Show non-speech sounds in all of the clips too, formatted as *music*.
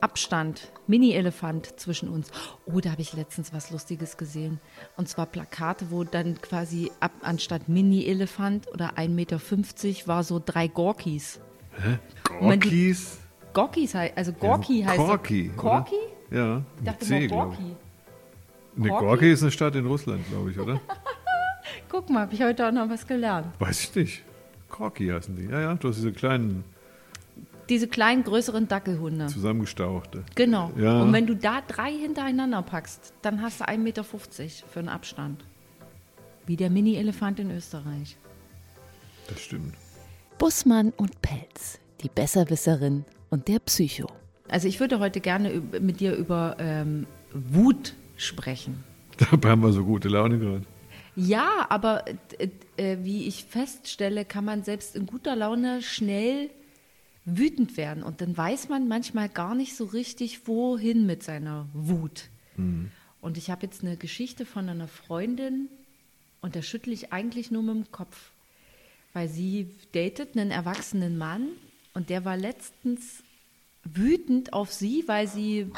Abstand, Mini-Elefant zwischen uns. Oh, da habe ich letztens was Lustiges gesehen. Und zwar Plakate, wo dann quasi ab, anstatt Mini-Elefant oder 1,50 Meter war so drei Gorkis. Hä? Die- Gorkis? Gorkis heißt, also Gorki Ja, heißt. Corky? oder? Ja, Ich dachte C, mal. Gorki. Ne, Gorki? Gorki ist eine Stadt in Russland, glaube ich, oder? *laughs* Guck mal, habe ich heute auch noch was gelernt. Weiß ich nicht. Corki heißen die. Ja, ja, du hast diese kleinen Diese kleinen, größeren Dackelhunde. zusammengestauchte. Genau. Ja. Und wenn du da drei hintereinander packst, dann hast du 1,50 Meter für einen Abstand. Wie der Mini-Elefant in Österreich. Das stimmt. Bussmann und Pelz, die Besserwisserin und der Psycho. Also ich würde heute gerne mit dir über ähm, Wut sprechen. *laughs* Dabei haben wir so gute Laune gerade. Ja, aber äh, äh, wie ich feststelle, kann man selbst in guter Laune schnell wütend werden. Und dann weiß man manchmal gar nicht so richtig, wohin mit seiner Wut. Und ich habe jetzt eine Geschichte von einer Freundin und da schüttle ich eigentlich nur mit dem Kopf. Weil sie datet einen erwachsenen Mann und der war letztens wütend auf sie, weil sie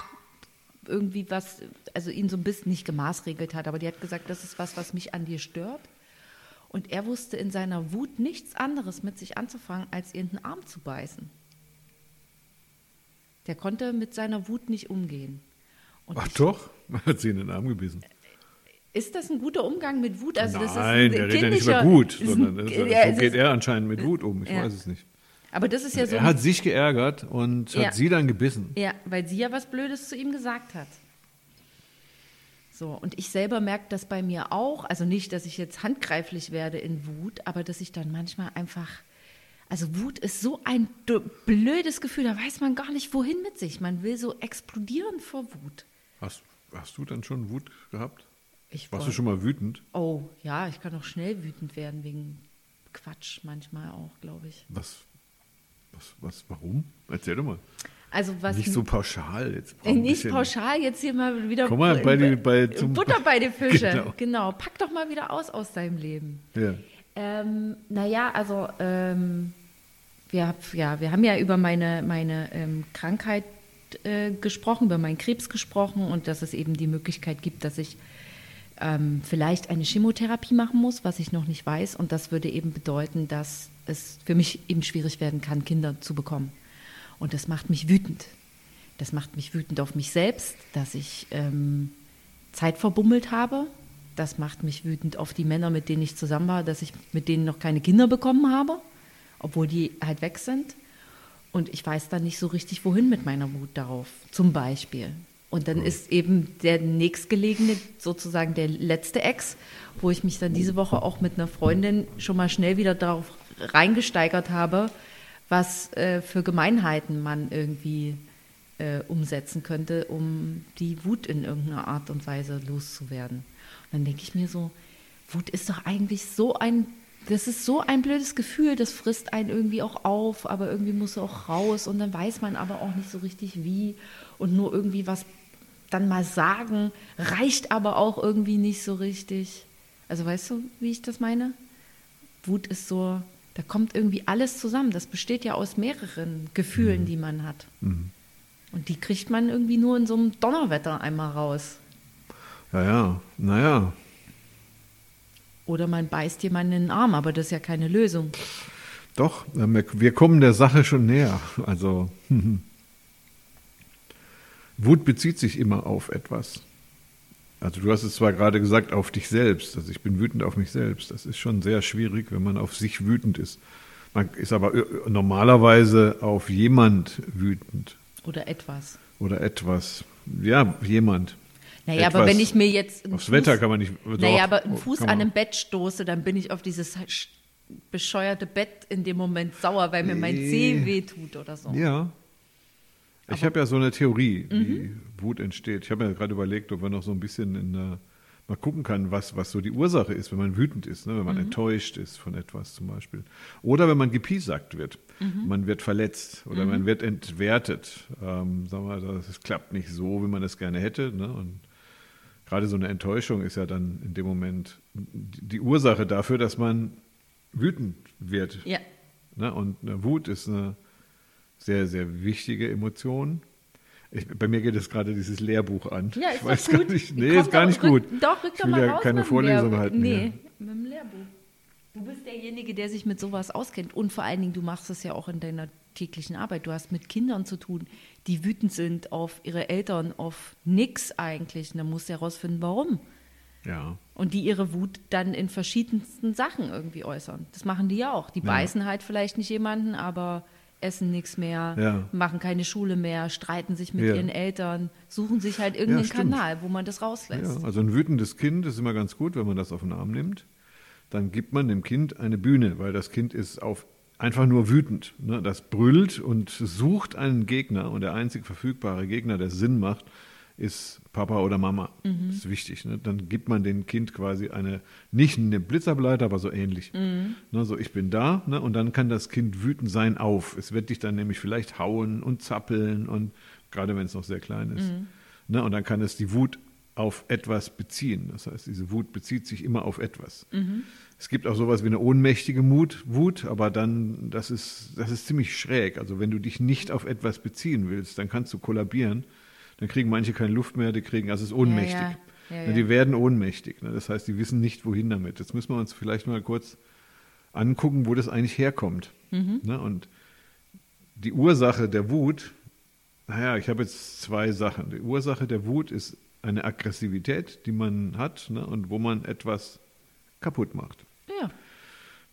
irgendwie was, also ihn so ein bisschen nicht gemaßregelt hat, aber die hat gesagt, das ist was, was mich an dir stört. Und er wusste in seiner Wut nichts anderes mit sich anzufangen, als ihr in den Arm zu beißen. Der konnte mit seiner Wut nicht umgehen. Und Ach ich- doch, *laughs* man hat sie in den Arm gebissen. Ist das ein guter Umgang mit Wut? Also das ist Nein, ein der redet ja nicht über ein- sondern das, so ja, geht er anscheinend mit Wut um. Ich Ja. weiß es nicht. Aber das ist ja so. er hat sich geärgert und Ja. hat sie dann gebissen. Ja, weil sie ja was Blödes zu ihm gesagt hat. So, und ich selber merke das bei mir auch. Also nicht, dass ich jetzt handgreiflich werde in Wut, aber dass ich dann manchmal einfach. Also Wut ist so ein blödes Gefühl, da weiß man gar nicht, wohin mit sich. Man will so explodieren vor Wut. Hast, hast du dann schon Wut gehabt? Ich Warst war- du schon mal wütend? Oh, ja, ich kann auch schnell wütend werden wegen Quatsch manchmal auch, glaube ich. Was, was, was, warum? Erzähl doch mal. Also was Nicht so pauschal jetzt. Nicht pauschal jetzt hier mal wieder Komm mal bei die- bei- zum- Butter bei den *laughs* Fische. Genau. genau. Pack doch mal wieder aus aus deinem Leben. Ja. Ähm, naja, also ähm, wir, ja, wir haben ja über meine, meine ähm, Krankheit äh, gesprochen, über meinen Krebs gesprochen und dass es eben die Möglichkeit gibt, dass ich ähm, vielleicht eine Chemotherapie machen muss, was ich noch nicht weiß. Und das würde eben bedeuten, dass es für mich eben schwierig werden kann, Kinder zu bekommen. Und das macht mich wütend. Das macht mich wütend auf mich selbst, dass ich ähm, Zeit verbummelt habe. Das macht mich wütend auf die Männer, mit denen ich zusammen war, dass ich mit denen noch keine Kinder bekommen habe, obwohl die halt weg sind. Und ich weiß dann nicht so richtig, wohin mit meiner Wut darauf, zum Beispiel. Und dann ist eben der nächstgelegene, sozusagen der letzte Ex, wo ich mich dann diese Woche auch mit einer Freundin schon mal schnell wieder darauf reingesteigert habe, was äh, für Gemeinheiten man irgendwie äh, umsetzen könnte, um die Wut in irgendeiner Art und Weise loszuwerden. Und dann denke ich mir so, Wut ist doch eigentlich so ein, das ist so ein blödes Gefühl, das frisst einen irgendwie auch auf, aber irgendwie muss es auch raus und dann weiß man aber auch nicht so richtig wie und nur irgendwie was dann mal sagen, reicht aber auch irgendwie nicht so richtig. Also weißt du, wie ich das meine? Wut ist so, da kommt irgendwie alles zusammen. Das besteht ja aus mehreren Gefühlen, die man hat. Und die kriegt man irgendwie nur in so einem Donnerwetter einmal raus. Ja, ja, naja. Oder man beißt jemanden in den Arm, aber das ist ja keine Lösung. Doch, ähm, wir- kommen der Sache schon näher. Also, *laughs* Wut bezieht sich immer auf etwas. Also du hast es zwar gerade gesagt, auf dich selbst. Also ich bin wütend auf mich selbst. Das ist schon sehr schwierig, wenn man auf sich wütend ist. Man ist aber äh, normalerweise auf jemand wütend Oder etwas. oder etwas. Ja, jemand. Naja, aber wenn ich mir jetzt. Aufs Wetter kann man nicht- Naja, aber einen Fuß an einem Bett stoße, dann bin ich auf dieses sch- bescheuerte Bett in dem Moment sauer, weil mir mein. Zeh wehtut oder so. Ja. Ich habe ja so eine Theorie, wie Mhm. Wut entsteht. Ich habe mir gerade überlegt, ob man noch so ein bisschen in der, mal gucken kann, was, was so die Ursache ist, wenn man wütend ist, ne? wenn Mhm. man enttäuscht ist von etwas zum Beispiel. Oder wenn man gepiesackt wird. Mhm. Man wird verletzt oder man wird entwertet. Ähm, sagen wir, mal, das klappt nicht so, wie man es gerne hätte. Ne? Und gerade so eine Enttäuschung ist ja dann in dem Moment die Ursache dafür, dass man wütend wird. Ja. Ne? Und eine Wut ist eine sehr, sehr wichtige Emotion. Ich, bei mir geht es gerade dieses Lehrbuch an. Ja, ist ich doch weiß gut. gar nicht. Nee, Kommt ist gar doch- nicht rück- gut. Doch, rück ich doch will mal ja raus keine Vorlesung halten. Nee, hier. mit dem Lehrbuch. Du bist derjenige, der sich mit sowas auskennt. Und vor allen Dingen, du machst es ja auch in deiner täglichen Arbeit. Du hast mit Kindern zu tun, die wütend sind auf ihre Eltern, auf nix eigentlich. Und dann musst du herausfinden, warum. Ja. Und die ihre Wut dann in verschiedensten Sachen irgendwie äußern. Das machen die ja auch. Die Ja. beißen halt vielleicht nicht jemanden, aber essen nichts mehr, Ja. machen keine Schule mehr, streiten sich mit Ja. ihren Eltern, suchen sich halt irgendeinen. Kanal, wo man das rauslässt. Also ein wütendes Kind ist immer ganz gut, wenn man das auf den Arm nimmt. Dann gibt man dem Kind eine Bühne, weil das Kind ist auf einfach nur wütend. Ne? Das brüllt und sucht einen Gegner und der einzig verfügbare Gegner, der Sinn macht, ist Papa oder Mama. Das ist wichtig. Ne? Dann gibt man dem Kind quasi eine, nicht eine Blitzableiter, aber so ähnlich. Ne? So, ich bin da ne? und dann kann das Kind wütend sein auf. Es wird dich dann nämlich vielleicht hauen und zappeln und gerade wenn es noch sehr klein ist. Ne? Und dann kann es die Wut auf etwas beziehen. Das heißt, diese Wut bezieht sich immer auf etwas. Es gibt auch sowas wie eine ohnmächtige Mut, Wut, aber dann, das ist, das ist ziemlich schräg. Also wenn du dich nicht auf etwas beziehen willst, dann kannst du kollabieren. Dann kriegen manche keine Luft mehr, die kriegen, also es ist ohnmächtig. Ja, ja. Ja, Ne, ja. Die werden ohnmächtig. Ne? Das heißt, die wissen nicht, wohin damit. Jetzt müssen wir uns vielleicht mal kurz angucken, wo das eigentlich herkommt. Mhm. Ne? Und die Ursache der Wut, naja, ich habe jetzt zwei Sachen. Die Ursache der Wut ist eine Aggressivität, die man hat ne? und wo man etwas kaputt macht. Ja.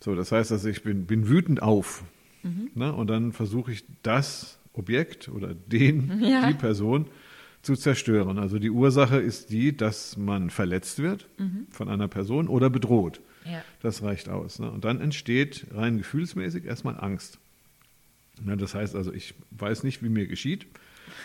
So, das heißt also, ich bin, bin wütend auf. Mhm. Ne? Und dann versuche ich das Objekt oder den, *laughs* Ja. die Person zu zerstören. Also die Ursache ist die, dass man verletzt wird von einer Person oder bedroht. Mhm. Ja. Das reicht aus. Ne? Und dann entsteht rein gefühlsmäßig erstmal Angst. Ne? Das heißt also, ich weiß nicht, wie mir geschieht.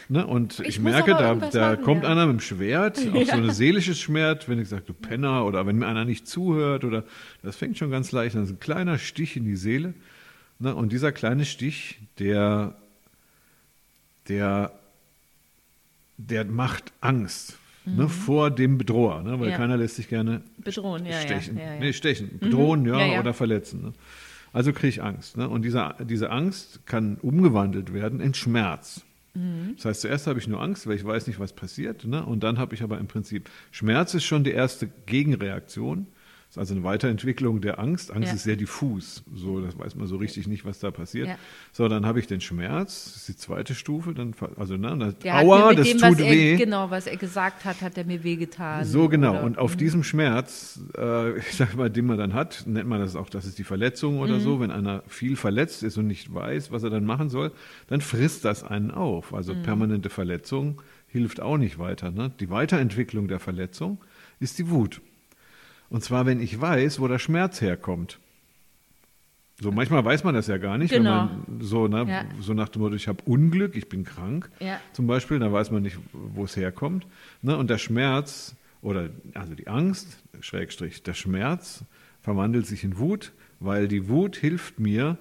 Ne? Und ich, Ich merke, da, da machen, kommt ja. einer mit dem Schwert, *laughs* auch so ein seelisches Schwert, wenn ich sage, du Penner, oder wenn mir einer nicht zuhört, oder das fängt schon ganz leicht an. Das ist ein kleiner Stich in die Seele. Ne? Und dieser kleine Stich, der, der, der macht Angst. Ne, vor dem Bedroher, ne, weil Mhm. Ja. keiner lässt sich gerne Bedrohen, ja, stechen. ja. ja, ja. Nee, stechen. Bedrohen, ja, Ja, ja. oder verletzen. Ne? Also kriege ich Angst. Ne? Und diese, diese Angst kann umgewandelt werden in Schmerz. Mhm. Das heißt, zuerst habe ich nur Angst, weil ich weiß nicht, was passiert. Ne? Und dann habe ich aber im Prinzip, Schmerz ist schon die erste Gegenreaktion. Ist also eine Weiterentwicklung der Angst. Angst Ja. ist sehr diffus. So, das weiß man so richtig nicht, was da passiert. Ja. So, dann habe ich den Schmerz, das ist die zweite Stufe. Dann, also, ne, das, Der Aua, das dem, tut er, weh. Genau, was er gesagt hat, hat er mir wehgetan. So genau. Oder- Und auf diesem Schmerz, äh, *laughs* ich sag mal, den man dann hat, nennt man das auch, das ist die Verletzung oder Mhm. so. Wenn einer viel verletzt ist und nicht weiß, was er dann machen soll, dann frisst das einen auf. Mhm. Also permanente Verletzung hilft auch nicht weiter. Ne? Die Weiterentwicklung der Verletzung ist die Wut. Und zwar, wenn ich weiß, wo der Schmerz herkommt. So, manchmal weiß man das ja gar nicht, Genau. wenn man so, ne, Ja. so nach dem Motto, ich habe Unglück, ich bin krank, Ja. zum Beispiel, da weiß man nicht, wo es herkommt. Ne? Und der Schmerz oder also die Angst, Schrägstrich, der Schmerz verwandelt sich in Wut, weil die Wut hilft mir,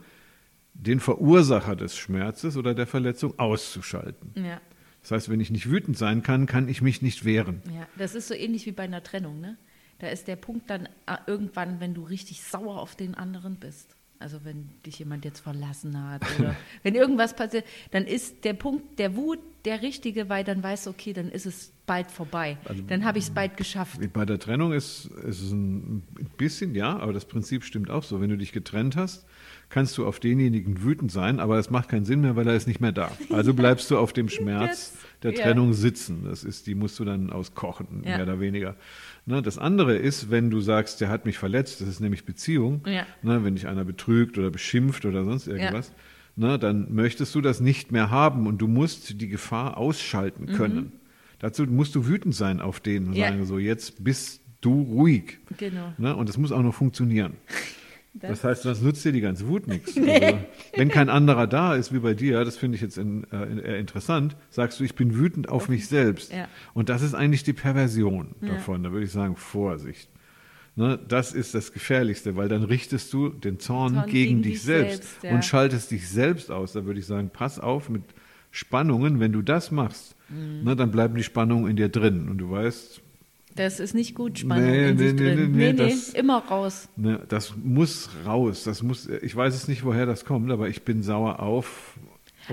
den Verursacher des Schmerzes oder der Verletzung auszuschalten. Ja, Das heißt, wenn ich nicht wütend sein kann, kann ich mich nicht wehren. ja, das ist so ähnlich wie bei einer Trennung, ne? Da ist der Punkt dann äh, irgendwann, wenn du richtig sauer auf den anderen bist. Also wenn dich jemand jetzt verlassen hat oder *laughs* wenn irgendwas passiert, dann ist der Punkt der Wut der richtige, weil dann weißt du, okay, dann ist es bald vorbei. Also dann habe ich es bald geschafft. Bei der Trennung ist, ist es ein bisschen, ja, aber das Prinzip stimmt auch so. Wenn du dich getrennt hast, kannst du auf denjenigen wütend sein, aber es macht keinen Sinn mehr, weil er ist nicht mehr da. Also *laughs* bleibst du auf dem Schmerz Jetzt, der ja. Trennung sitzen. Das ist, die musst du dann auskochen, Ja. mehr oder weniger. Ne, das andere ist, wenn du sagst, der hat mich verletzt, das ist nämlich Beziehung. Ja. Ne, wenn dich einer betrügt oder beschimpft oder sonst irgendwas, ne, dann möchtest du das nicht mehr haben und du musst die Gefahr ausschalten können. Dazu musst du wütend sein auf den und Mhm. Ja. sagen so, jetzt bist du ruhig. Genau. Ne? Und das muss auch noch funktionieren. *laughs* Das- Das, heißt, sonst nutzt dir die ganze Wut nichts. *laughs* Also, wenn kein anderer da ist wie bei dir, das finde ich jetzt in, äh, eher interessant, sagst du, ich bin wütend auf mich selbst. Ja. Und das ist eigentlich die Perversion Ja. davon. Da würde ich sagen, Vorsicht. Ne, das ist das Gefährlichste, weil dann richtest du den Zorn, Zorn gegen, gegen dich dich selbst, selbst, ja. und schaltest dich selbst aus. Da würde ich sagen, pass auf mit Spannungen. Wenn du das machst, Mhm. ne, dann bleiben die Spannungen in dir drin. Und du weißt, Das ist nicht gut, Spannung Nee, in nee, sich nee, drin. nee, Nee, nee, das- immer raus. Ne, das muss raus. Das muss, ich weiß es nicht, woher das kommt, aber ich bin sauer auf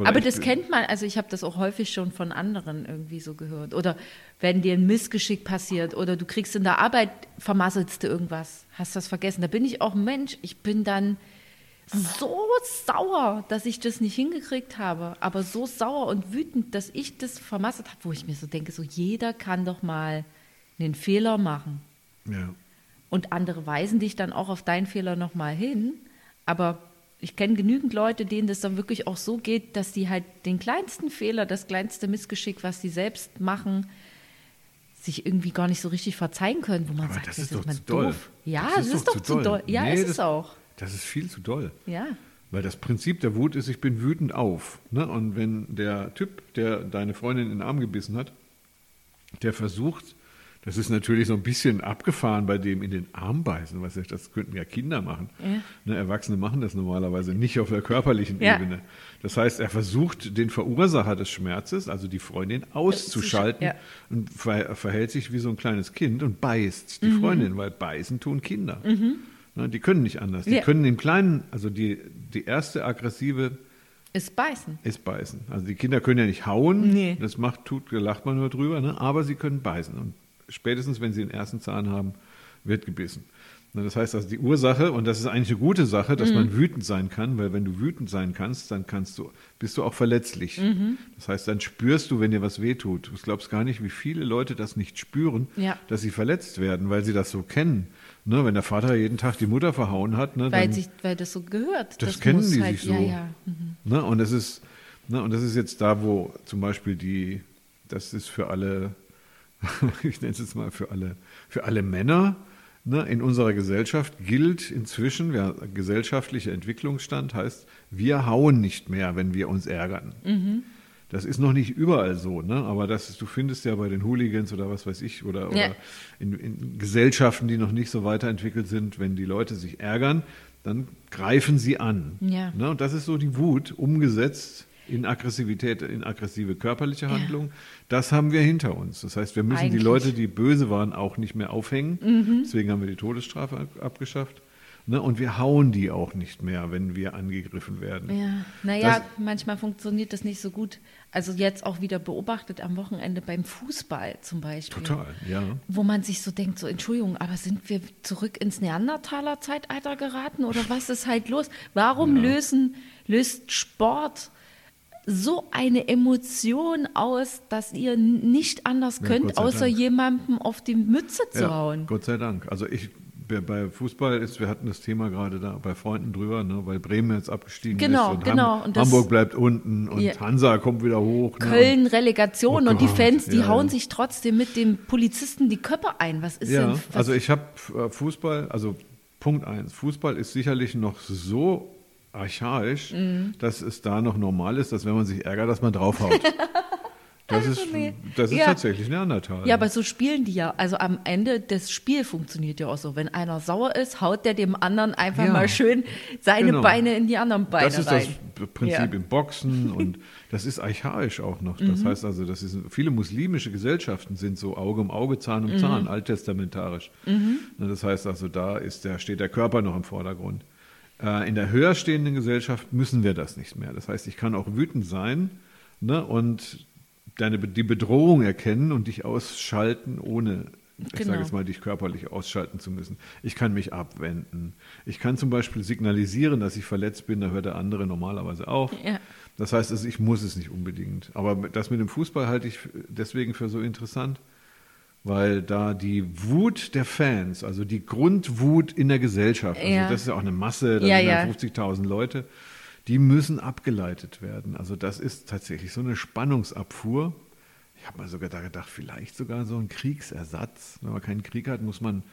Aber das kennt man, also ich habe das auch häufig schon von anderen irgendwie so gehört. Oder wenn dir ein Missgeschick passiert oder du kriegst in der Arbeit, vermasselst du irgendwas, hast das vergessen. Da bin ich auch Mensch. Ich bin dann so sauer, dass ich das nicht hingekriegt habe. Aber so sauer und wütend, dass ich das vermasselt habe, wo ich mir so denke, so jeder kann doch mal einen Fehler machen. Ja. Und andere weisen dich dann auch auf deinen Fehler nochmal hin. Aber ich kenne genügend Leute, denen das dann wirklich auch so geht, dass die halt den kleinsten Fehler, das kleinste Missgeschick, was die selbst machen, sich irgendwie gar nicht so richtig verzeihen können, wo man Aber sagt, das das ist doch zu doll. doof. Ja, das, ist, doch, zu doll. Ja, Nee, ist das, es auch. Das ist viel zu doll. Ja. Weil das Prinzip der Wut ist, ich bin wütend auf. Ne? Und wenn der Typ, der deine Freundin in den Arm gebissen hat, der versucht, das ist natürlich so ein bisschen abgefahren bei dem in den Arm beißen, was ja, das könnten ja Kinder machen. Ja. Ne, Erwachsene machen das normalerweise nicht auf der körperlichen Ja. Ebene. Das heißt, er versucht, den Verursacher des Schmerzes, also die Freundin, auszuschalten Ja. und ver verhält sich wie so ein kleines Kind und beißt die Mhm. Freundin, weil beißen tun Kinder. Ne, die können nicht anders. Die können den kleinen, also die, die erste aggressive Ist beißen. ist beißen. Also die Kinder können ja nicht hauen, Nee. das macht, tut, lacht man nur drüber, ne? aber sie können beißen. Und spätestens, wenn sie den ersten Zahn haben, wird gebissen. Das heißt also die Ursache, und das ist eigentlich eine gute Sache, dass man wütend sein kann, weil wenn du wütend sein kannst, dann kannst du, bist du auch verletzlich. Das heißt, dann spürst du, wenn dir was wehtut. Du glaubst gar nicht, wie viele Leute das nicht spüren, Ja. dass sie verletzt werden, weil sie das so kennen. Ne, wenn der Vater jeden Tag die Mutter verhauen hat, ne, Weil, dann, sich, weil das so gehört. das, kennen muss die halt, sich so. Ja, ja. Mhm. Ne? Und das ist, ne? und das ist jetzt da, wo zum Beispiel die, das ist für alle, *laughs* ich nenne es jetzt mal für alle, für alle Männer ne? in unserer Gesellschaft gilt inzwischen, ja, gesellschaftlicher Entwicklungsstand heißt, wir hauen nicht mehr, wenn wir uns ärgern. Das ist noch nicht überall so, ne? aber das ist, du findest ja bei den Hooligans oder was weiß ich, oder, oder Ja. in, in Gesellschaften, die noch nicht so weiterentwickelt sind, wenn die Leute sich ärgern, dann greifen sie an. Ja. Ne? Und das ist so die Wut umgesetzt in Aggressivität, in aggressive körperliche Handlung. Das haben wir hinter uns. Das heißt, wir müssen Eigentlich. die Leute, die böse waren, auch nicht mehr aufhängen. Mhm. Deswegen haben wir die Todesstrafe ab- abgeschafft. Ne? Und wir hauen die auch nicht mehr, wenn wir angegriffen werden. Ja, naja, Das- manchmal funktioniert das nicht so gut. Also jetzt auch wieder beobachtet am Wochenende beim Fußball zum Beispiel. Total, ja. Wo man sich so denkt, so Entschuldigung, aber sind wir zurück ins Neandertaler-Zeitalter geraten oder was ist halt los? Warum Ja. lösen, löst Sport so eine Emotion aus, dass ihr nicht anders Ja, könnt, außer Dank. jemandem auf die Mütze zu ja, hauen? Gott sei Dank. Also ich bei- bei Fußball ist, wir hatten das Thema gerade da bei Freunden drüber, ne, weil Bremen jetzt abgestiegen Genau, ist und genau. Ham- Und Hamburg bleibt unten und Ja. Hansa kommt wieder hoch. ne, Köln Relegation Oh und die Fans, die ja, hauen sich trotzdem mit dem Polizisten die Köpfe ein. Was ist Ja, denn? Was, also ich habe Fußball, also Punkt eins, Fußball ist sicherlich noch so archaisch, Mhm. dass es da noch normal ist, dass wenn man sich ärgert, dass man draufhaut. *laughs* Das ist, nee. das ist Ja. tatsächlich Neandertal. ja, aber so spielen die ja. Also am Ende das Spiel funktioniert ja auch so. Wenn einer sauer ist, haut der dem anderen einfach Ja. mal schön seine Genau. Beine in die anderen Beine das ist rein. das Prinzip Ja. im Boxen *laughs* und das ist archaisch auch noch. Das Mhm. heißt also, das ist, viele muslimische Gesellschaften sind so Auge um Auge, Zahn um Zahn, alttestamentarisch. Mhm. Na, Das heißt also, da ist der, steht der Körper noch im Vordergrund. Äh, In der höher stehenden Gesellschaft müssen wir das nicht mehr. Das heißt, ich kann auch wütend sein ne, und deine, die Bedrohung erkennen und dich ausschalten, ohne, ich Genau. sage jetzt mal, dich körperlich ausschalten zu müssen. Ich kann mich abwenden. Ich kann zum Beispiel signalisieren, dass ich verletzt bin, da hört der andere normalerweise auf. Ja. Das heißt, also ich muss es nicht unbedingt. Aber das mit dem Fußball halte ich deswegen für so interessant, weil da die Wut der Fans, also die Grundwut in der Gesellschaft, also Ja. das ist ja auch eine Masse, da Ja, sind ja ja. 50.000 Leute, die müssen abgeleitet werden. Also das ist tatsächlich so eine Spannungsabfuhr. Ich habe mal sogar da gedacht, vielleicht sogar so ein Kriegsersatz. Wenn man keinen Krieg hat, muss man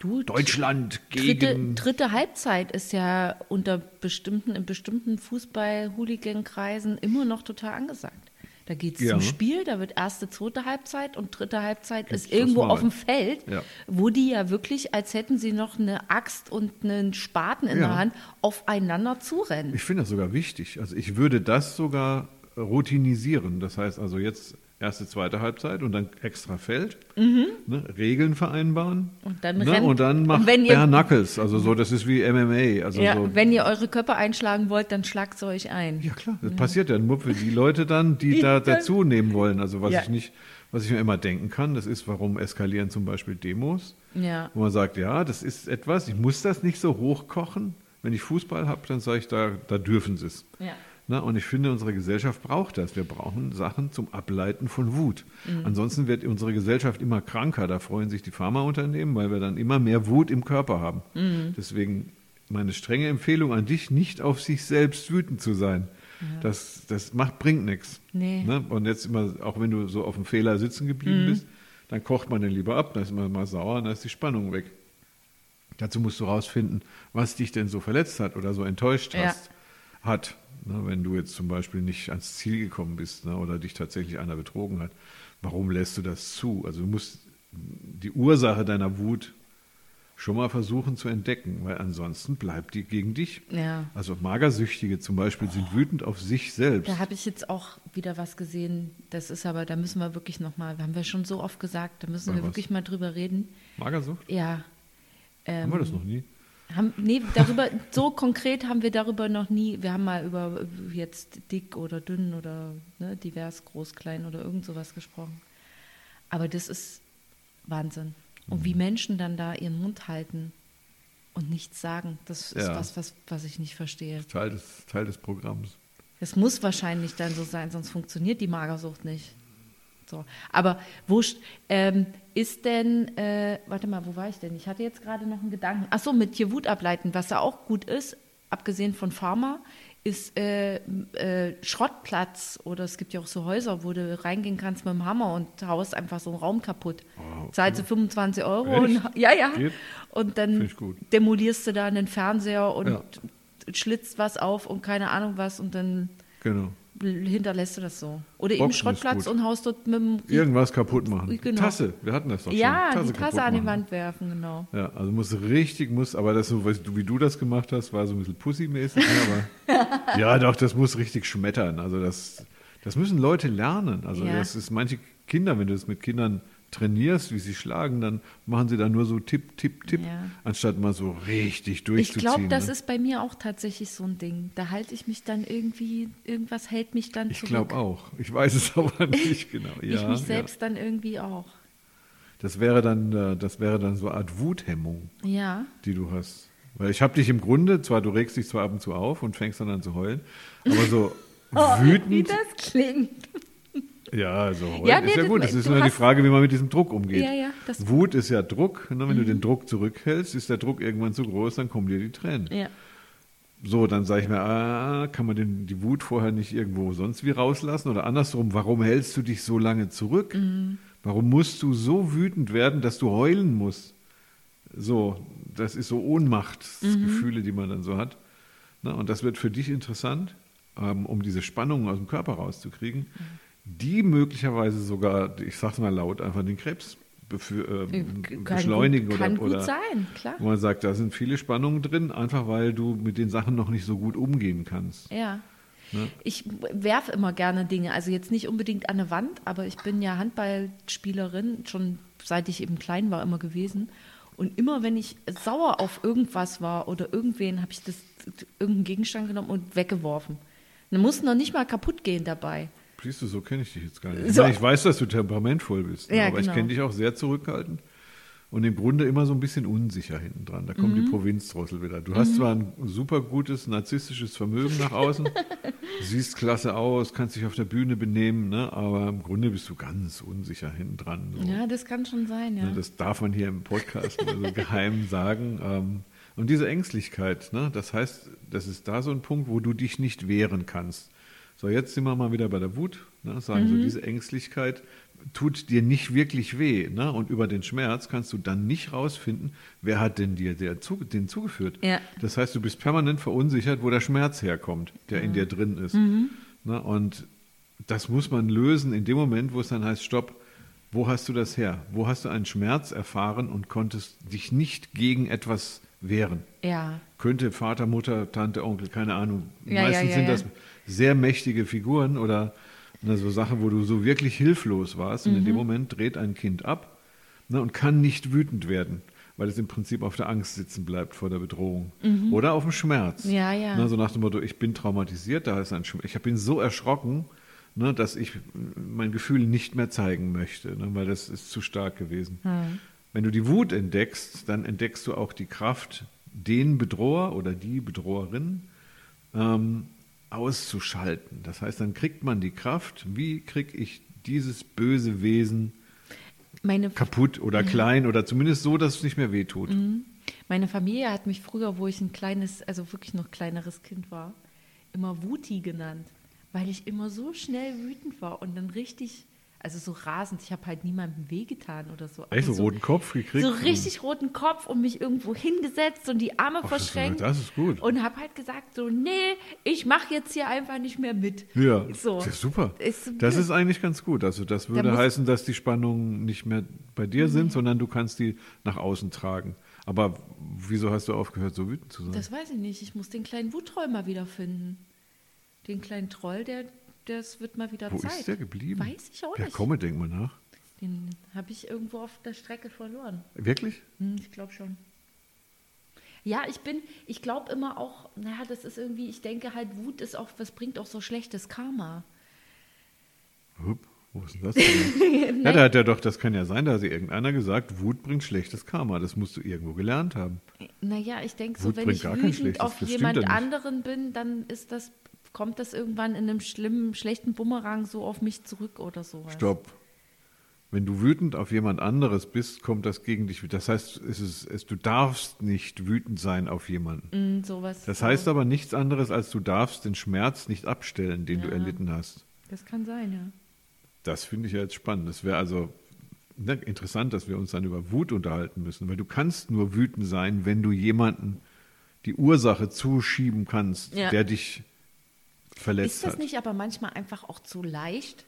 Du, Deutschland dritte, gegen... dritte Halbzeit ist ja unter bestimmten, in bestimmten Fußball-Hooligan-Kreisen immer noch total angesagt. Da geht es Ja. zum Spiel, da wird erste, zweite Halbzeit und dritte Halbzeit Gibt's ist irgendwo auf dem Feld, Ja. wo die ja wirklich, als hätten sie noch eine Axt und einen Spaten in Ja. der Hand, aufeinander zurennen. Ich finde das sogar wichtig. Also ich würde das sogar routinisieren. Das heißt also jetzt erste, zweite Halbzeit und dann extra Feld, Mhm. ne, Regeln vereinbaren. Und dann ne, und dann und macht wenn ihr- Knuckles. Also so, das ist wie MMA. Also Ja, so, wenn ihr eure Köpfe einschlagen wollt, dann schlagt sie euch ein. ja klar, das passiert ja nur für die Leute dann, die *laughs* da dazu nehmen wollen. Also was Ja. ich nicht, was ich mir immer denken kann, das ist, warum eskalieren zum Beispiel Demos, Ja. wo man sagt, ja, das ist etwas, ich muss das nicht so hochkochen. Wenn ich Fußball habe, dann sage ich, da, da dürfen sie es. Ja. Na, und ich finde, unsere Gesellschaft braucht das. Wir brauchen Sachen zum Ableiten von Wut. Mhm. Ansonsten wird unsere Gesellschaft immer kranker. Da freuen sich die Pharmaunternehmen, weil wir dann immer mehr Wut im Körper haben. Mhm. Deswegen meine strenge Empfehlung an dich, nicht auf sich selbst wütend zu sein. Das, das macht, bringt nichts. Nee. Ne? Und jetzt immer, auch wenn du so auf dem Fehler sitzen Mhm. geblieben bist, dann kocht man den lieber ab, dann ist man mal sauer und dann ist die Spannung weg. Dazu musst du rausfinden, was dich denn so verletzt hat oder so enttäuscht Ja. hast, hat. Ne, wenn du jetzt zum Beispiel nicht ans Ziel gekommen bist ne, oder dich tatsächlich einer betrogen hat, warum lässt du das zu? Also du musst die Ursache deiner Wut schon mal versuchen zu entdecken, weil ansonsten bleibt die gegen dich. Ja. Also Magersüchtige zum Beispiel sind wütend auf sich selbst. Da habe ich jetzt auch wieder was gesehen. Das ist aber, da müssen wir wirklich nochmal, haben wir schon so oft gesagt, da müssen Bei wir was? wirklich mal drüber reden. Magersucht? Ja. Ähm, Haben wir das noch nie? Haben, nee, darüber, so konkret haben wir darüber noch nie, wir haben mal über jetzt dick oder dünn oder ne, divers, groß, klein oder irgend sowas gesprochen. Aber das ist Wahnsinn. Und Mhm. wie Menschen dann da ihren Mund halten und nichts sagen, das ist Ja. was, was, was ich nicht verstehe. Teil des, Teil des Programms. Es muss wahrscheinlich dann so sein, sonst funktioniert die Magersucht nicht. So. Aber wurscht, ähm, ist denn, äh, warte mal, wo war ich denn? Ich hatte jetzt gerade noch einen Gedanken. Ach so, mit hier Wut ableiten, was da auch gut ist, abgesehen von Pharma, ist äh, äh, Schrottplatz oder es gibt ja auch so Häuser, wo du reingehen kannst mit dem Hammer und haust einfach so einen Raum kaputt. Wow. Zahlst du 25 Euro und *laughs* ja, ja. Geht? Und dann demolierst du da einen Fernseher und Ja. schlitzt was auf und keine Ahnung was und dann Genau. Hinterlässt du das so. Oder eben Boxen Schrottplatz und haust dort mit dem Irgendwas kaputt machen. Genau. Tasse, wir hatten das doch ja, schon. die Tasse an die. Wand werfen, genau. Ja, also muss richtig, muss, aber das so, wie du das gemacht hast, war so ein bisschen Pussy-mäßig, ne, aber *laughs* ja, doch, das muss richtig schmettern. Also das, das müssen Leute lernen. Also Ja. das ist manche Kinder, wenn du das mit Kindern trainierst, wie sie schlagen, dann machen sie da nur so Tipp, Tipp, Tipp, Ja. anstatt mal so richtig Ich durchzuziehen. glaube, das ne? ist bei mir auch tatsächlich so ein Ding. Da halte ich mich dann irgendwie, irgendwas hält mich dann Ich zurück. glaube auch. Ich weiß es *laughs* aber nicht genau. Ja, ich mich ja. selbst dann irgendwie auch. Das wäre dann, äh, das wäre dann so eine Art Wuthemmung. Ja. die du hast. Weil ich habe dich im Grunde, zwar du regst dich zwar ab und zu auf und fängst dann an zu heulen, aber so *laughs* Oh, Wie wütend, das klingt. Ja, also heulen Ja, ist nee, ja du- gut. Es ist nur die Frage, wie man mit diesem Druck umgeht. Ja, ja, das- Mhm. Wut ist ja Druck. Ne? Wenn du den Druck zurückhältst, ist der Druck irgendwann zu groß, dann kommen dir die Tränen. Ja. So, dann sage ich mir, ah, kann man den, die Wut vorher nicht irgendwo sonst wie rauslassen? Oder andersrum, warum hältst du dich so lange zurück? Mhm. Warum musst du so wütend werden, dass du heulen musst? So, das ist so Ohnmachtsgefühle, die man dann so hat. Na, und das wird für dich interessant, ähm, um diese Spannungen aus dem Körper rauszukriegen, die möglicherweise sogar, ich sag's mal laut, einfach den Krebs befür, äh, Kann beschleunigen gut, oder, kann gut oder sein, klar. wo man sagt, da sind viele Spannungen drin, einfach weil du mit den Sachen noch nicht so gut umgehen kannst. Ja. Ne? Ich werfe immer gerne Dinge, also jetzt nicht unbedingt an eine Wand, aber ich bin ja Handballspielerin, schon seit ich eben klein war, immer gewesen. Und immer wenn ich sauer auf irgendwas war oder irgendwen, habe ich das irgendeinen Gegenstand genommen und weggeworfen. Dann mussten noch nicht mal kaputt gehen dabei. Siehst du, so kenne ich dich jetzt gar nicht. Ich, So. meine, ich weiß, dass du temperamentvoll bist, ne? Ja, aber ich genau. kenne dich auch sehr zurückhaltend und im Grunde immer so ein bisschen unsicher hinten dran. Da kommt Mhm. die Provinzdrossel wieder. Du hast zwar ein super gutes narzisstisches Vermögen nach außen, *laughs* siehst klasse aus, kannst dich auf der Bühne benehmen, ne? aber im Grunde bist du ganz unsicher hinten dran. So. Ja, das kann schon sein, ja. Ne, Das darf man hier im Podcast nur so *laughs* geheim sagen. Ähm, Und diese Ängstlichkeit, ne, das heißt, das ist da so ein Punkt, wo du dich nicht wehren kannst. So, jetzt sind wir mal wieder bei der Wut. Ne, sagen so, diese Ängstlichkeit tut dir nicht wirklich weh. Ne? Und über den Schmerz kannst du dann nicht rausfinden, wer hat denn dir der den zugeführt. Ja. Das heißt, du bist permanent verunsichert, wo der Schmerz herkommt, der in dir drin ist. Ne? Und das muss man lösen in dem Moment, wo es dann heißt, stopp, wo hast du das her? Wo hast du einen Schmerz erfahren und konntest dich nicht gegen etwas wehren? Ja. Könnte Vater, Mutter, Tante, Onkel, keine Ahnung. Ja, Meistens ja, sind das sehr mächtige Figuren oder ne, so Sachen, wo du so wirklich hilflos warst. Und in Mhm. dem Moment dreht ein Kind ab ne, und kann nicht wütend werden, weil es im Prinzip auf der Angst sitzen bleibt vor der Bedrohung oder auf dem Schmerz. Mhm. Ja, ja. Ne, so nach dem Motto, ich bin traumatisiert, da ist ein Schmerz. Ich bin so erschrocken, ne, dass ich mein Gefühl nicht mehr zeigen möchte, ne, weil das ist zu stark gewesen. Wenn du die Wut entdeckst, dann entdeckst du auch die Kraft, den Bedroher oder die Bedroherin ähm, auszuschalten. Das heißt, dann kriegt man die Kraft, wie kriege ich dieses böse Wesen Meine, kaputt oder klein oder zumindest so, dass es nicht mehr wehtut. meine Familie hat mich früher, wo ich ein kleines, also wirklich noch kleineres Kind war, immer Wuti genannt, weil ich immer so schnell wütend war und dann richtig, also so rasend. Ich habe halt niemandem wehgetan oder so. Echt so so, roten Kopf gekriegt? so richtig roten Kopf und mich irgendwo hingesetzt und die Arme Ach, das ist- verschränkt. das ist gut. Und habe halt gesagt so, nee, ich mache jetzt hier einfach nicht mehr mit. Ja, so. das ist super. Ist das ist eigentlich ganz gut. Also das würde muss- heißen, dass die Spannungen nicht mehr bei dir sind, sondern du kannst die nach außen tragen. Aber wieso hast du aufgehört, so wütend zu sein? Das weiß ich nicht. Ich muss den kleinen Wuttroll mal wieder finden. Den kleinen Troll, der, das wird mal wieder Wo Zeit. ist der geblieben? Weiß ich auch Ja, nicht. komme, denk mal nach. Den habe ich irgendwo auf der Strecke verloren. Wirklich? Hm, ich glaube schon. Ja, ich bin, ich glaube immer auch, naja, das ist irgendwie, ich denke halt, Wut ist auch, was bringt auch so schlechtes Karma. Hup, wo ist denn das denn? *laughs* ja, da hat er doch, das kann ja sein, da hat irgendeiner gesagt, Wut bringt schlechtes Karma. Das musst du irgendwo gelernt haben. Naja, ich denke so, wenn ich wütend auf jemand anderen bin, dann ist das, kommt das irgendwann in einem schlimmen, schlechten Bumerang so auf mich zurück oder sowas. Stopp. Wenn du wütend auf jemand anderes bist, kommt das gegen dich. Das heißt, es ist, es, du darfst nicht wütend sein auf jemanden. Mm, sowas. Das so. heißt aber nichts anderes, als du darfst den Schmerz nicht abstellen, den du Ja. erlitten hast. Das kann sein, ja. Das finde ich ja jetzt spannend. Das wäre also ne, interessant, dass wir uns dann über Wut unterhalten müssen, weil du kannst nur wütend sein, wenn du jemanden die Ursache zuschieben kannst, Ja. der dich verletzt Ist das hat. nicht aber manchmal einfach auch zu leicht?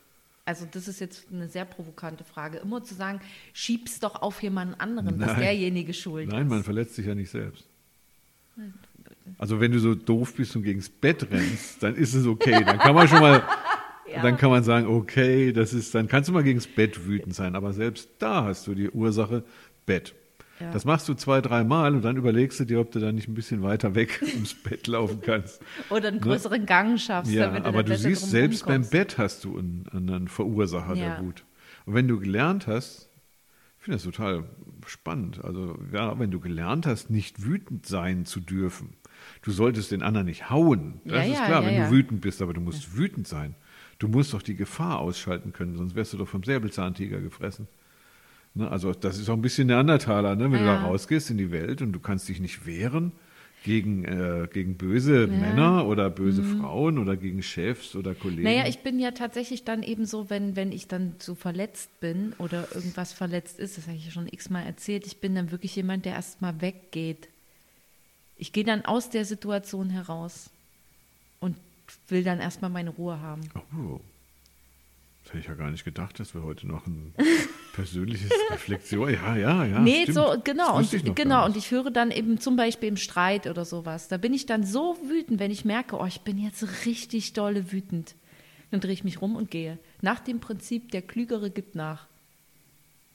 Also das ist jetzt eine sehr provokante Frage, immer zu sagen, schieb's doch auf jemanden anderen, dass Nein. derjenige schuld Nein, ist. man verletzt sich ja nicht selbst. Also wenn du so doof bist und gegens Bett rennst, dann ist es okay. Dann kann man schon mal, *laughs* Ja. dann kann man sagen, okay, das ist, dann kannst du mal gegens Bett wütend sein. Aber selbst da hast du die Ursache Bett. Ja. Das machst du zwei, dreimal und dann überlegst du dir, ob du da nicht ein bisschen weiter weg *laughs* ums Bett laufen kannst. Oder einen größeren Gang schaffst, Ja, damit du aber du siehst, selbst beim rumkommst. Bett hast du einen, einen Verursacher Ja. der Wut. Und wenn du gelernt hast, ich finde das total spannend, also ja, wenn du gelernt hast, nicht wütend sein zu dürfen, du solltest den anderen nicht hauen, das Ja, ist klar, wenn du wütend bist, aber du musst wütend sein. Du musst doch die Gefahr ausschalten können, sonst wärst du doch vom Säbelzahntiger gefressen. Ne, also das ist auch ein bisschen Neandertaler, ne? wenn du Ja. da rausgehst in die Welt und du kannst dich nicht wehren gegen, äh, gegen böse Männer oder böse Frauen oder gegen Chefs oder Kollegen. Mhm. Naja, ich bin ja tatsächlich dann eben so, wenn, wenn ich dann so verletzt bin oder irgendwas verletzt ist, das habe ich ja schon x-mal erzählt, ich bin dann wirklich jemand, der erstmal weggeht. Ich gehe dann aus der Situation heraus und will dann erstmal meine Ruhe haben. Oh, hätte ich ja gar nicht gedacht, dass wir heute noch ein *laughs* persönliches Reflexion. Ja, ja, ja. nee, stimmt. so, genau. Und, genau. Und ich höre dann eben zum Beispiel im Streit oder sowas, da bin ich dann so wütend, wenn ich merke, oh, ich bin jetzt richtig dolle wütend. Dann drehe ich mich rum und gehe. Nach dem Prinzip, der Klügere gibt nach.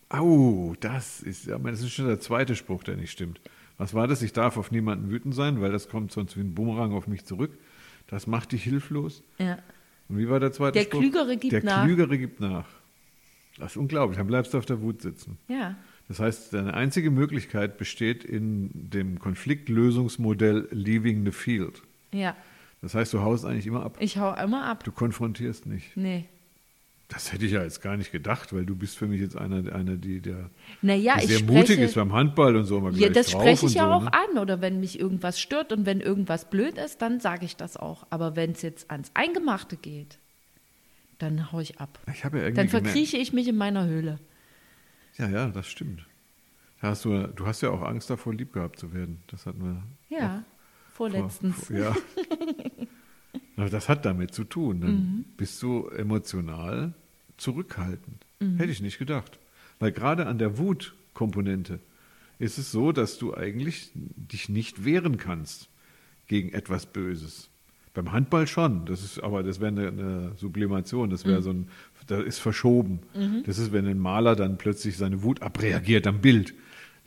Au, das ist, ja, das ist schon der zweite Spruch, der nicht stimmt. Was war das? Ich darf auf niemanden wütend sein, weil das kommt sonst wie ein Bumerang auf mich zurück. Das macht dich hilflos. Ja. Und wie war der zweite Der Spruch? Klügere gibt der nach. Klügere gibt nach. Das ist unglaublich. Dann bleibst du auf der Wut sitzen. Ja. Das heißt, deine einzige Möglichkeit besteht in dem Konfliktlösungsmodell Leaving the Field. Ja. Das heißt, du haust eigentlich immer ab. Ich hau immer ab. Du konfrontierst nicht. Nee. Das hätte ich ja jetzt gar nicht gedacht, weil du bist für mich jetzt einer, einer die der Naja, ich sehr spreche, mutig ist beim Handball und so immer ja, das drauf spreche ich ja so, auch ne? an. Oder wenn mich irgendwas stört und wenn irgendwas blöd ist, dann sage ich das auch. Aber wenn es jetzt ans Eingemachte geht, dann hau ich ab. Ich habe ja Dann gemerkt- verkrieche ich mich in meiner Höhle. Ja, ja, das stimmt. Da hast du, du hast ja auch Angst davor, lieb gehabt zu werden. Das hatten wir Ja, vor- vorletztens. vor- Ja. *laughs* Aber das hat damit zu tun. Dann Mhm. bist du emotional zurückhaltend. Mhm. Hätte ich nicht gedacht. Weil gerade an der Wutkomponente ist es so, dass du eigentlich dich nicht wehren kannst gegen etwas Böses. Beim Handball schon, das ist, aber das wäre eine, eine Sublimation, das wäre so ein, da ist verschoben. Das ist, wenn ein Maler dann plötzlich seine Wut abreagiert am Bild.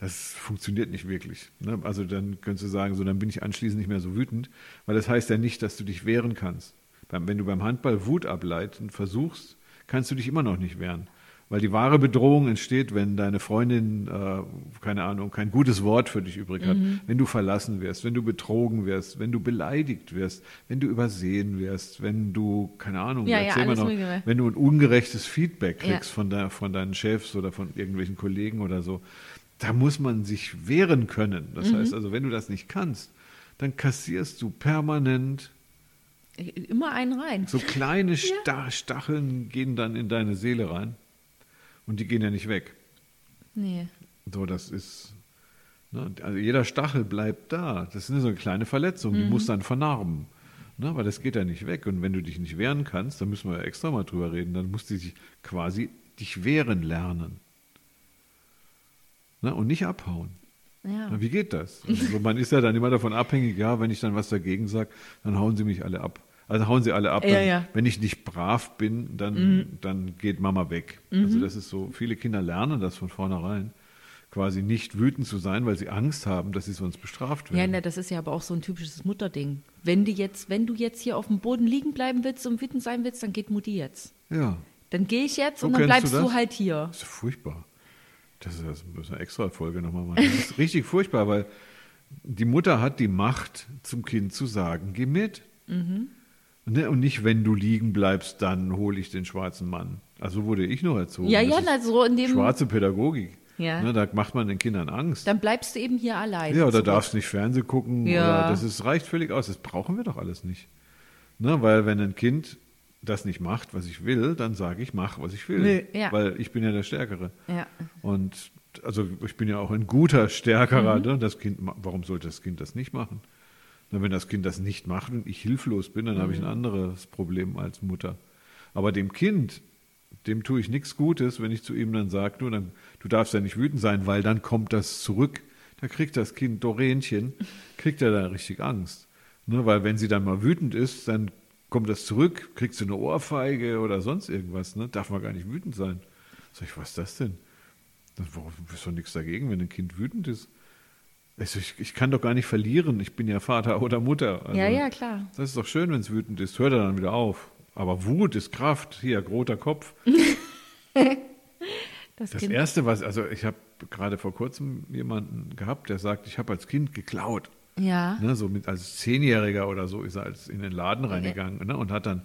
Das funktioniert nicht wirklich. Ne? Also dann könntest du sagen, so dann bin ich anschließend nicht mehr so wütend, weil das heißt ja nicht, dass du dich wehren kannst. Wenn du beim Handball Wut ableiten versuchst, kannst du dich immer noch nicht wehren. Weil die wahre Bedrohung entsteht, wenn deine Freundin, äh, keine Ahnung, kein gutes Wort für dich übrig hat, wenn du verlassen wirst, wenn du betrogen wirst, wenn du beleidigt wirst, wenn du übersehen wirst, wenn du, keine Ahnung, Ja, ja, noch, wenn du ein ungerechtes Feedback Ja. kriegst von, de, von deinen Chefs oder von irgendwelchen Kollegen oder so, da muss man sich wehren können. Das Mhm. heißt also, wenn du das nicht kannst, dann kassierst du permanent Immer einen rein. so kleine *laughs* Sta Stacheln gehen dann in deine Seele rein und die gehen ja nicht weg. Nee. So, das ist, ne, also jeder Stachel bleibt da. Das ist so eine kleine Verletzung, die muss dann vernarben. Ne, weil das geht ja nicht weg. Und wenn du dich nicht wehren kannst, dann müssen wir ja extra mal drüber reden, dann musst du dich quasi dich wehren lernen. Ne, und nicht abhauen. Ja. Na, wie geht das? Also man ist ja dann immer davon abhängig, ja, wenn ich dann was dagegen sage, dann hauen sie mich alle ab. Also hauen sie alle ab. Ja, dann, ja. Wenn ich nicht brav bin, dann, dann geht Mama weg. Also das ist so, viele Kinder lernen das von vornherein, quasi nicht wütend zu sein, weil sie Angst haben, dass sie sonst bestraft Ja, werden. na, das ist ja aber auch so ein typisches Mutterding. Wenn du jetzt, wenn du jetzt hier auf dem Boden liegen bleiben willst und wütend sein willst, dann geht Mutti jetzt. ja, Dann gehe ich jetzt So und dann bleibst du du, halt hier. das ist furchtbar. Das ist, das ist eine extra Folge nochmal machen. Das ist richtig furchtbar, weil die Mutter hat die Macht, zum Kind zu sagen, geh mit. Mhm. Ne, und nicht, wenn du liegen bleibst, dann hole ich den schwarzen Mann. Also wurde ich noch erzogen. Ja, Das ja, ist na, so in dem, schwarze Pädagogik. Ja. Ne, da macht man den Kindern Angst. dann bleibst du eben hier allein. ja, oder zurück. darfst nicht Fernsehen gucken. Ja. Das ist, reicht völlig aus. Das brauchen wir doch alles nicht. Ne, weil wenn ein Kind das nicht macht, was ich will, dann sage ich, mach, was ich will. Nee, ja. Weil ich bin ja der Stärkere. Ja. Und also ich bin ja auch ein guter, stärkerer. Mhm. Ne? Das kind, warum sollte das Kind das nicht machen? Na, wenn das Kind das nicht macht und ich hilflos bin, dann habe ich ein Mhm. anderes Problem als Mutter. Aber dem Kind, dem tue ich nichts Gutes, wenn ich zu ihm dann sage, du, dann, du darfst ja nicht wütend sein, weil dann kommt das zurück. Da kriegt das Kind Doränchen, kriegt er da richtig Angst. Ne? Weil wenn sie dann mal wütend ist, dann kommt das zurück, kriegt sie eine Ohrfeige oder sonst irgendwas. Ne? Darf man gar nicht wütend sein. Sag ich, was ist das denn? Das warum ist doch nichts dagegen, wenn ein Kind wütend ist. Also ich, ich kann doch gar nicht verlieren. Ich bin ja Vater oder Mutter. Also ja, ja, klar. Das ist doch schön, wenn es wütend ist. Hört er dann wieder auf. Aber Wut ist Kraft. Hier, roter Kopf. *laughs* Das, Das Erste, was, also ich habe gerade vor kurzem jemanden gehabt, der sagt, ich habe als Kind geklaut. Ja. Ne, so mit als Zehnjähriger oder so ist er als in den Laden reingegangen ne, und hat dann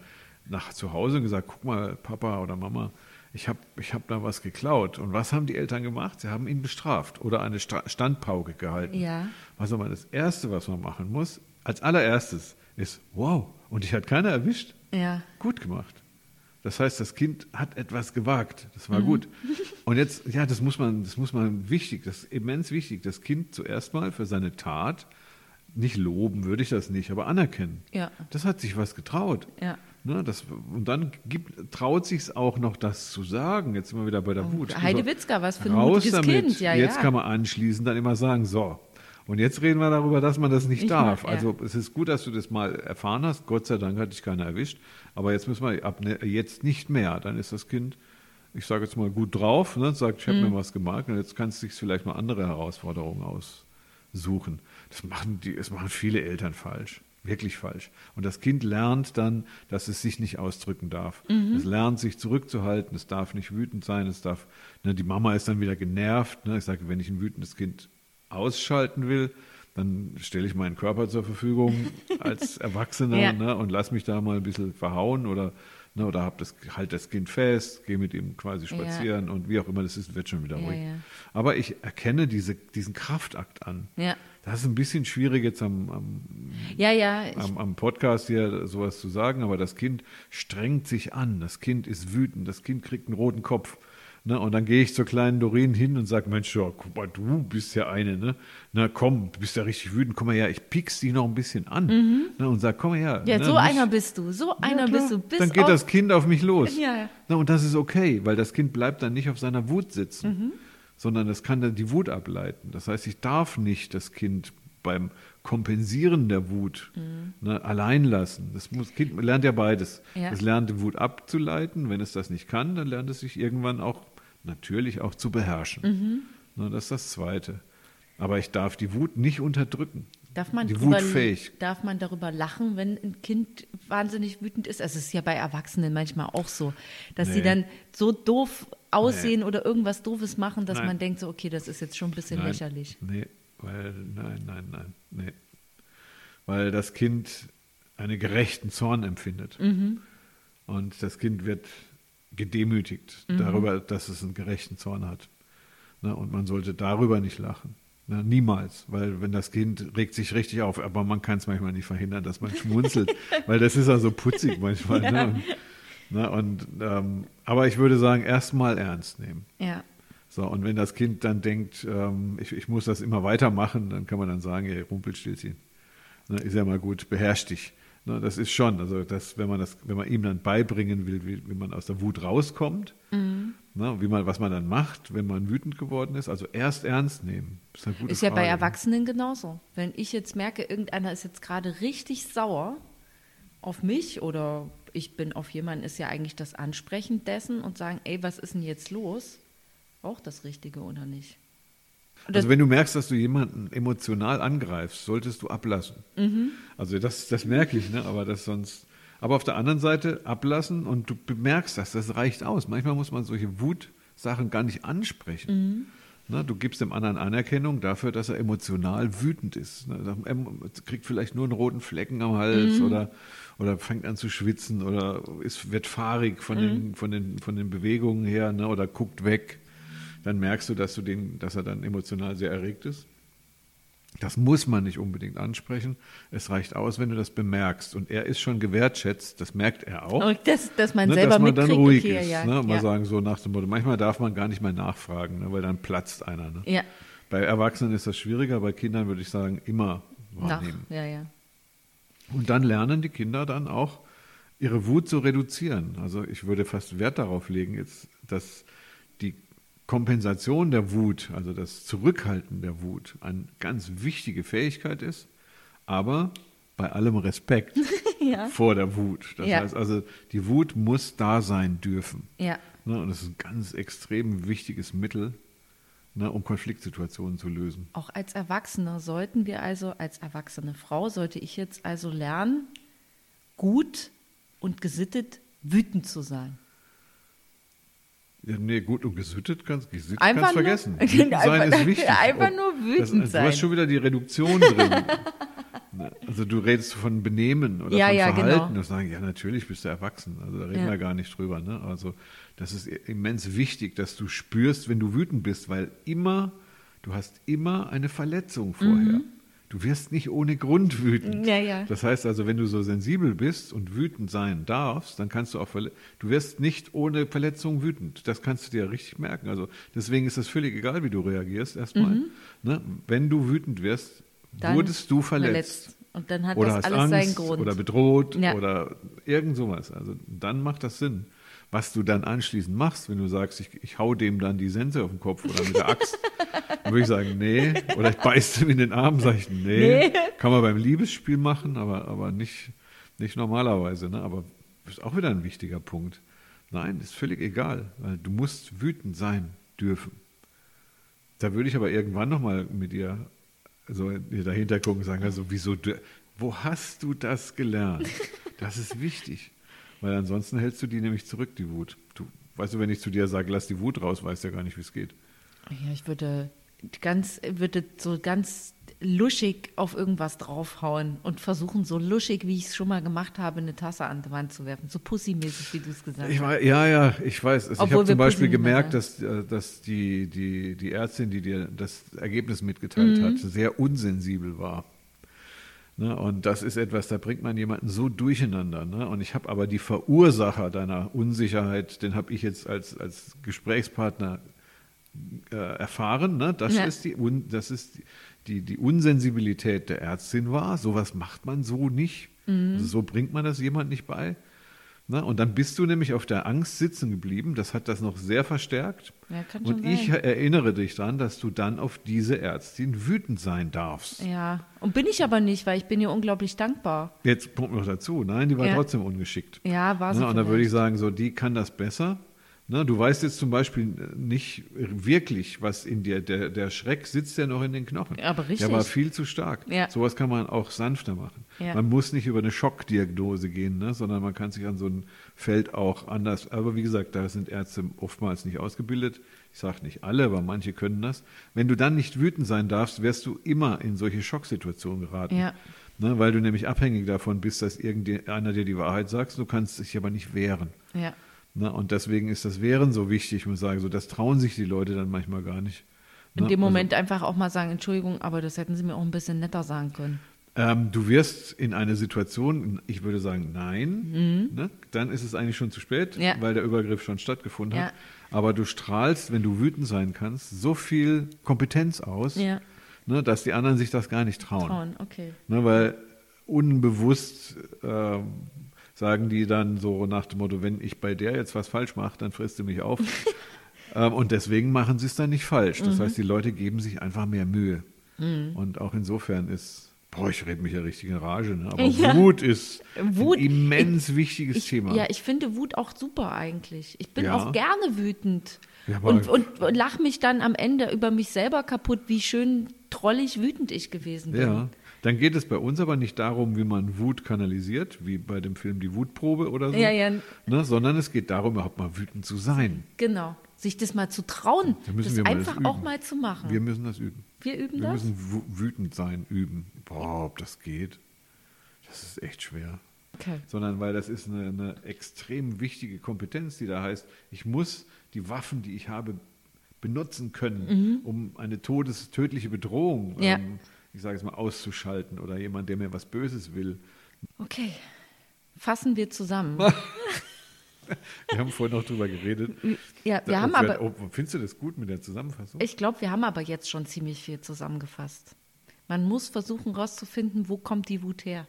nach zu Hause gesagt, guck mal, Papa oder Mama, ich habe ich hab da was geklaut. Und was haben die Eltern gemacht? Sie haben ihn bestraft oder eine Sta Standpauke gehalten. Ja. Was aber das Erste, was man machen muss, als allererstes, ist, wow, und dich hat keiner erwischt. Ja. Gut gemacht. Das heißt, das Kind hat etwas gewagt. Das Mhm. war gut. *laughs* Und jetzt, ja, das muss man, das muss man wichtig, das ist immens wichtig, das Kind zuerst mal für seine Tat nicht loben, würde ich das nicht, aber anerkennen. Ja. Das hat sich was getraut. Ja. Ne, das, und dann gibt, traut sich es auch noch, das zu sagen. Jetzt sind wir wieder bei der Wut. Heide Witzka, was für ein Raus mutiges damit. Kind. Ja, jetzt ja. kann man anschließend dann immer sagen, so. Und jetzt reden wir darüber, dass man das nicht Ich darf. mag, ja. Also es ist gut, dass du das mal erfahren hast. Gott sei Dank hat dich keiner erwischt. Aber jetzt müssen wir ab ne, jetzt nicht mehr. Dann ist das Kind, ich sage jetzt mal gut drauf, ne, sagt, ich habe Mhm. mir was gemacht und jetzt kannst du dich vielleicht mal andere Herausforderungen aussuchen. Das machen die, das machen viele Eltern falsch. Wirklich falsch. Und das Kind lernt dann, dass es sich nicht ausdrücken darf. Mhm. Es lernt, sich zurückzuhalten. Es darf nicht wütend sein. Es darf, ne, die Mama ist dann wieder genervt. Ne? Ich sage, wenn ich ein wütendes Kind ausschalten will, dann stelle ich meinen Körper zur Verfügung *laughs* als Erwachsener Ja. ne, und lass mich da mal ein bisschen verhauen oder, ne, oder hab das, halt das Kind fest, gehe mit ihm quasi Ja. spazieren und wie auch immer, das ist, wird schon wieder Ja, ruhig. ja. Aber ich erkenne diese, diesen Kraftakt an. Das ist ein bisschen schwierig jetzt am, am, Ja, ja. Am, am Podcast hier sowas zu sagen, aber das Kind strengt sich an, das Kind ist wütend, das Kind kriegt einen roten Kopf. Ne? Und dann gehe ich zur kleinen Doreen hin und sage, Mensch, ja, guck mal, du bist ja eine, ne? Na komm, du bist ja richtig wütend, komm mal her, ich piekst die noch ein bisschen an ne? und sag, komm mal her. ja, ne? so Nicht- einer bist du. So einer klar. bist du. Bis dann geht das Kind auf mich los. Ja, ja. Na, und das ist okay, weil das Kind bleibt dann nicht auf seiner Wut sitzen, Mhm. Sondern es kann dann die Wut ableiten. Das heißt, ich darf nicht das Kind beim Kompensieren der Wut, ne, allein lassen. Das muss, Kind lernt ja beides. Ja. Es lernt die Wut abzuleiten. Wenn es das nicht kann, dann lernt es sich irgendwann auch natürlich auch zu beherrschen. Ne, das ist das Zweite. Aber ich darf die Wut nicht unterdrücken. Darf man, die fähig. darf man darüber lachen, wenn ein Kind wahnsinnig wütend ist? Also es ist ja bei Erwachsenen manchmal auch so, dass sie Nee. dann so doof aussehen oder irgendwas Doofes machen, dass Nein. man denkt, so, okay, das ist jetzt schon ein bisschen Nein, lächerlich. Nee, weil, nein, nein, nein, nee. Weil das Kind einen gerechten Zorn empfindet. Mhm. Und das Kind wird gedemütigt Mhm. darüber, dass es einen gerechten Zorn hat. Ne, und man sollte darüber nicht lachen. Ne, niemals, weil wenn das Kind regt sich richtig auf, aber man kann es manchmal nicht verhindern, dass man schmunzelt, *laughs* weil das ist ja so putzig manchmal. Ne? Ne, und, ähm, aber ich würde sagen, erstmal ernst nehmen. Ja. So, und wenn das Kind dann denkt, ähm, ich, ich muss das immer weitermachen, dann kann man dann sagen, ey, Rumpelstilzchen. Ne, ist ja mal gut, beherrsch dich. Ne, das ist schon, also das, wenn man das, wenn man ihm dann beibringen will, wie, wie man aus der Wut rauskommt, ne, wie man, was man dann macht, wenn man wütend geworden ist, also erst ernst nehmen. Ist, Ist ja bei. Erwachsenen genauso. Wenn ich jetzt merke, irgendeiner ist jetzt gerade richtig sauer auf mich oder ich bin auf jemanden, ist ja eigentlich das Ansprechen dessen und sagen, ey, was ist denn jetzt los? Auch das Richtige oder nicht? Und Also wenn du merkst, dass du jemanden emotional angreifst, solltest du ablassen. Mhm. Also das, das merke ich, ne? aber das sonst. Aber auf der anderen Seite ablassen und du bemerkst das, das reicht aus. Manchmal muss man solche Wutsachen gar nicht ansprechen. Mhm. Ne? Du gibst dem anderen Anerkennung dafür, dass er emotional wütend ist. Ne? Er kriegt vielleicht nur einen roten Flecken am Mhm. Hals oder, oder fängt an zu schwitzen oder ist, wird fahrig von, Mhm. den, von, den, von den Bewegungen her ne? oder guckt weg dann merkst du, dass du den, dass er dann emotional sehr erregt ist. Das muss man nicht unbedingt ansprechen. Es reicht aus, wenn du das bemerkst. Und er ist schon gewertschätzt, das merkt er auch. und das, dass man ne, selber dass man dann ruhig okay, ist. ja, ne, mal ja. sagen, so nach dem Motto, manchmal darf man gar nicht mehr nachfragen, ne, weil dann platzt einer. Ne? ja, Bei Erwachsenen ist das schwieriger, bei Kindern würde ich sagen, immer nach, wahrnehmen. ja, ja. Und dann lernen die Kinder dann auch, ihre Wut zu reduzieren. Also ich würde fast Wert darauf legen, jetzt, dass Kompensation der Wut, also das Zurückhalten der Wut, eine ganz wichtige Fähigkeit ist, aber bei allem Respekt *laughs* Ja. vor der Wut. Das Ja. heißt also, die Wut muss da sein dürfen. Ja, Ne? Und das ist ein ganz extrem wichtiges Mittel, ne, um Konfliktsituationen zu lösen. auch als Erwachsene sollten wir also, als erwachsene Frau, sollte ich jetzt also lernen, gut und gesittet wütend zu sein. Ja, nee, gut und gesittet kannst, gesittet Einfach kannst nur- *laughs* vergessen. Wütend sein ist wichtig. *laughs* einfach nur wütend das, sein. Du hast schon wieder die Reduktion drin. *laughs* Ne, also du redest von Benehmen oder Ja, von ja, Verhalten. genau. Das sagen, ja, natürlich bist du erwachsen. Also da reden Ja. wir gar nicht drüber. Ne? Also das ist immens wichtig, dass du spürst, wenn du wütend bist, weil immer, du hast immer eine Verletzung vorher. Du wirst nicht ohne Grund wütend. Mhm. Ja, ja. Das heißt also, wenn du so sensibel bist und wütend sein darfst, dann kannst du auch, du wirst nicht ohne Verletzung wütend. Das kannst du dir richtig merken. Also deswegen ist es völlig egal, wie du reagierst erstmal. Ne? Wenn du wütend wirst, Mhm. Dann wurdest du verletzt. Und dann hat oder das alles Angst seinen Grund. oder bedroht Ja. oder irgend sowas. Also dann macht das Sinn. Was du dann anschließend machst, wenn du sagst, ich, ich hau dem dann die Sense auf den Kopf oder mit der Axt, *laughs* dann würde ich sagen, nee. Oder ich beiß dem in den Arm, sage ich, nee. Nee. Kann man beim Liebesspiel machen, aber, aber nicht, nicht normalerweise. Ne? Aber ist auch wieder ein wichtiger Punkt. Nein, ist völlig egal, weil du musst wütend sein dürfen. Da würde ich aber irgendwann nochmal mit ihr so ihr dahinter gucken und sagen, also wieso, wo hast du das gelernt? Das ist wichtig. Weil ansonsten hältst du die nämlich zurück, die Wut. Du, weißt du, wenn ich zu dir sage, lass die Wut raus, weißt du ja gar nicht, wie es geht. Ja, ich würde ganz, würde so ganz luschig auf irgendwas draufhauen und versuchen, so luschig, wie ich es schon mal gemacht habe, eine Tasse an die Wand zu werfen. So pussymäßig, wie du es gesagt Ich hast. ja, ja, ich weiß. Also ich habe zum Beispiel gemerkt, dass, äh, dass die, die, die Ärztin, die dir das Ergebnis Mhm. mitgeteilt hat, sehr unsensibel war. Ne, und das ist etwas, da bringt man jemanden so durcheinander. Ne? Und ich habe aber die Verursacher deiner Unsicherheit, den habe ich jetzt als, als Gesprächspartner äh, erfahren. Ne? Das Ja. ist, die, das ist die, die Unsensibilität der Ärztin war. Sowas macht man so nicht. Mhm. Also so bringt man das jemand nicht bei. Ne? Und dann bist du nämlich auf der Angst sitzen geblieben. Das hat das noch sehr verstärkt. Ja, Und ich sein. erinnere dich daran, dass du dann auf diese Ärztin wütend sein darfst. Ja, und bin ich aber nicht, weil ich bin ihr unglaublich dankbar. Jetzt kommt noch dazu. Nein, die war Ja. trotzdem ungeschickt. Ja, war sie Ne? Und da würde ich sagen, so, die kann das besser. Ne? Du weißt jetzt zum Beispiel nicht wirklich, was in dir, der, der Schreck sitzt ja noch in den Knochen. Aber richtig. Der war viel zu stark. Ja. Sowas kann man auch sanfter machen. Ja. Man muss nicht über eine Schockdiagnose gehen, ne? sondern man kann sich an so ein Feld auch anders. Aber wie gesagt, da sind Ärzte oftmals nicht ausgebildet. Ich sage nicht alle, aber manche können das. Wenn du dann nicht wütend sein darfst, wirst du immer in solche Schocksituationen geraten. Ja. Ne? Weil du nämlich abhängig davon bist, dass irgendeiner dir die Wahrheit sagt. Du kannst dich aber nicht wehren. Ja. Ne? Und deswegen ist das Wehren so wichtig. Ich muss sagen, so, das trauen sich die Leute dann manchmal gar nicht. In Ne? dem Moment einfach auch mal sagen, Entschuldigung, aber das hätten Sie mir auch ein bisschen netter sagen können. Ähm, du wirst in eine Situation, ich würde sagen, nein, ne? dann ist es eigentlich schon zu spät, Mhm. Ja. weil der Übergriff schon stattgefunden hat. Ja. Aber du strahlst, wenn du wütend sein kannst, so viel Kompetenz aus, Ja. ne, dass die anderen sich das gar nicht trauen. Trauen, okay. Ne, weil unbewusst äh, sagen die dann so nach dem Motto, wenn ich bei der jetzt was falsch mache, dann frisst du mich auf. *laughs* ähm, und deswegen machen sie es dann nicht falsch. Mhm. Das heißt, die Leute geben sich einfach mehr Mühe. Und auch insofern ist, boah, ich rede mich ja richtig in Rage, ne? aber *laughs* Ja. Wut ist Wut, ein immens wichtiges Ich, Thema. ja, ich finde Wut auch super eigentlich. Ich bin Ja. auch gerne wütend. Ja, und, und, und lach mich dann am Ende über mich selber kaputt, wie schön trollig wütend ich gewesen bin. Ja, dann geht es bei uns aber nicht darum, wie man Wut kanalisiert, wie bei dem Film Die Wutprobe oder so, Ja, ja. Ne, sondern es geht darum, überhaupt mal wütend zu sein. Genau. Sich das mal zu trauen, Da müssen das wir das einfach üben. auch mal zu machen. Wir müssen das üben. Wir üben Wir das? müssen wu- wütend sein, üben. Boah, ob das geht, das ist echt schwer. Okay. Sondern weil das ist eine, eine extrem wichtige Kompetenz, die da heißt, ich muss die Waffen, die ich habe, benutzen können, um eine todes tödliche Bedrohung, Mhm. Ja. ähm, ich sage es mal, auszuschalten oder jemand, der mir was Böses will. Okay. Fassen wir zusammen. *laughs* Wir haben vorhin noch drüber geredet. Ja, wir Da- haben aber, oh, findest du das gut mit der Zusammenfassung? ich glaube, wir haben aber jetzt schon ziemlich viel zusammengefasst. Man muss versuchen rauszufinden, wo kommt die Wut her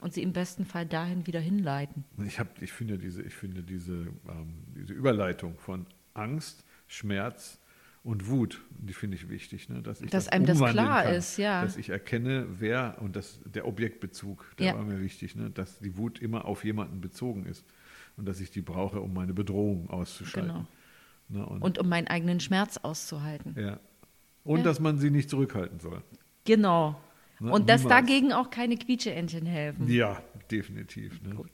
und sie im besten Fall dahin wieder hinleiten. Ich, hab, ich finde diese, ich finde diese, ähm, diese Überleitung von Angst, Schmerz und Wut, die finde ich wichtig, ne? dass ich Dass das einem das klar kann, ist, ja. Dass ich erkenne, wer und das, der Objektbezug, der Ja. war mir wichtig, ne? dass die Wut immer auf jemanden bezogen ist und dass ich die brauche, um meine Bedrohung auszuschalten. Ne? Und, Und um meinen eigenen Schmerz auszuhalten. ja. und Ja. dass man sie nicht zurückhalten soll. Genau. Ne, Und dass niemals. dagegen auch keine Quietscheentchen helfen. Ja, definitiv. Ne? Gut.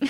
*laughs*